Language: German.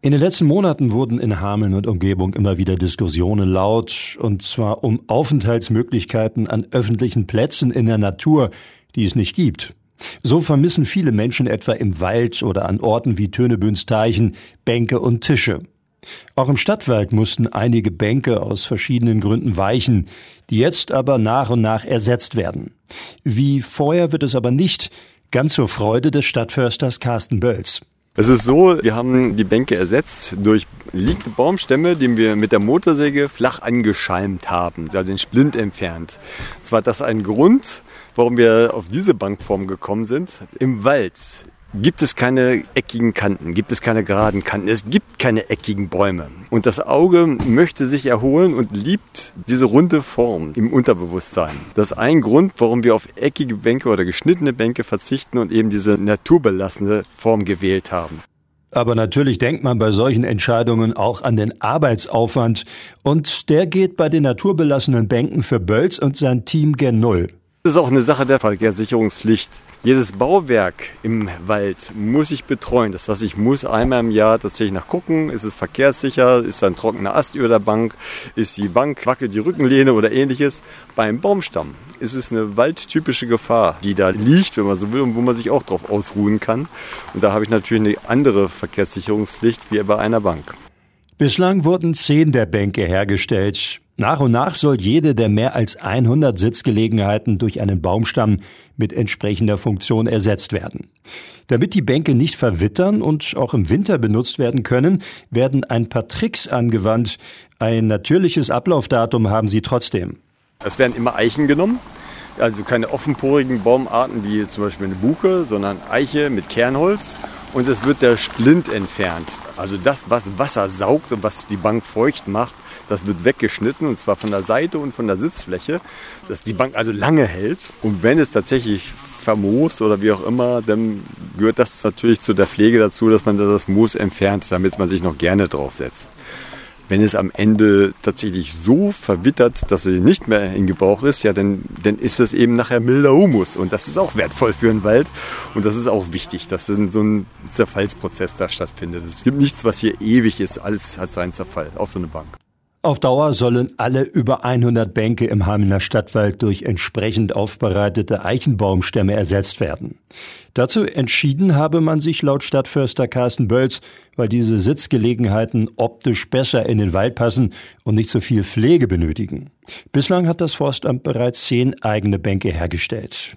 In den letzten Monaten wurden in Hameln und Umgebung immer wieder Diskussionen laut, und zwar um Aufenthaltsmöglichkeiten an öffentlichen Plätzen in der Natur, die es nicht gibt. So vermissen viele Menschen etwa im Wald oder an Orten wie Tönebüns Teichen Bänke und Tische. Auch im Stadtwald mussten einige Bänke aus verschiedenen Gründen weichen, die jetzt aber nach und nach ersetzt werden. Wie vorher wird es aber nicht, ganz zur Freude des Stadtförsters Carsten Bölz. Es ist so, wir haben die Bänke ersetzt durch liegende Baumstämme, die wir mit der Motorsäge flach angeschalmt haben, also den Splint entfernt. Zwar das ein Grund, warum wir auf diese Bankform gekommen sind. Im Wald gibt es keine eckigen Kanten, gibt es keine geraden Kanten, es gibt keine eckigen Bäume. Und das Auge möchte sich erholen und liebt diese runde Form im Unterbewusstsein. Das ist ein Grund, warum wir auf eckige Bänke oder geschnittene Bänke verzichten und eben diese naturbelassene Form gewählt haben. Aber natürlich denkt man bei solchen Entscheidungen auch an den Arbeitsaufwand und der geht bei den naturbelassenen Bänken für Bölz und sein Team gen Null. Das ist auch eine Sache der Verkehrssicherungspflicht. Jedes Bauwerk im Wald muss ich betreuen. Das heißt, ich muss einmal im Jahr tatsächlich nachgucken, ist es verkehrssicher, ist da ein trockener Ast über der Bank, ist die Bank, wackelt die Rückenlehne oder ähnliches. Beim Baumstamm ist es eine waldtypische Gefahr, die da liegt, wenn man so will, und wo man sich auch drauf ausruhen kann. Und da habe ich natürlich eine andere Verkehrssicherungspflicht wie bei einer Bank. Bislang wurden zehn der Bänke hergestellt. Nach und nach soll jede der mehr als 100 Sitzgelegenheiten durch einen Baumstamm mit entsprechender Funktion ersetzt werden. Damit die Bänke nicht verwittern und auch im Winter benutzt werden können, werden ein paar Tricks angewandt. Ein natürliches Ablaufdatum haben sie trotzdem. Es werden immer Eichen genommen, also keine offenporigen Baumarten wie zum Beispiel eine Buche, sondern Eiche mit Kernholz und es wird der Splint entfernt. Also das, was Wasser saugt und was die Bank feucht macht, das wird weggeschnitten und zwar von der Seite und von der Sitzfläche, dass die Bank also lange hält. Und wenn es tatsächlich vermoost oder wie auch immer, dann gehört das natürlich zu der Pflege dazu, dass man das Moos entfernt, damit man sich noch gerne draufsetzt. Wenn es am Ende tatsächlich so verwittert, dass sie nicht mehr in Gebrauch ist, ja, dann, dann ist es eben nachher milder Humus. Und das ist auch wertvoll für den Wald. Und das ist auch wichtig, dass so ein Zerfallsprozess da stattfindet. Es gibt nichts, was hier ewig ist. Alles hat seinen Zerfall. Auch so eine Bank. Auf Dauer sollen alle über 100 Bänke im Hamelner Stadtwald durch entsprechend aufbereitete Eichenbaumstämme ersetzt werden. Dazu entschieden habe man sich laut Stadtförster Carsten Bölz, weil diese Sitzgelegenheiten optisch besser in den Wald passen und nicht so viel Pflege benötigen. Bislang hat das Forstamt bereits zehn eigene Bänke hergestellt.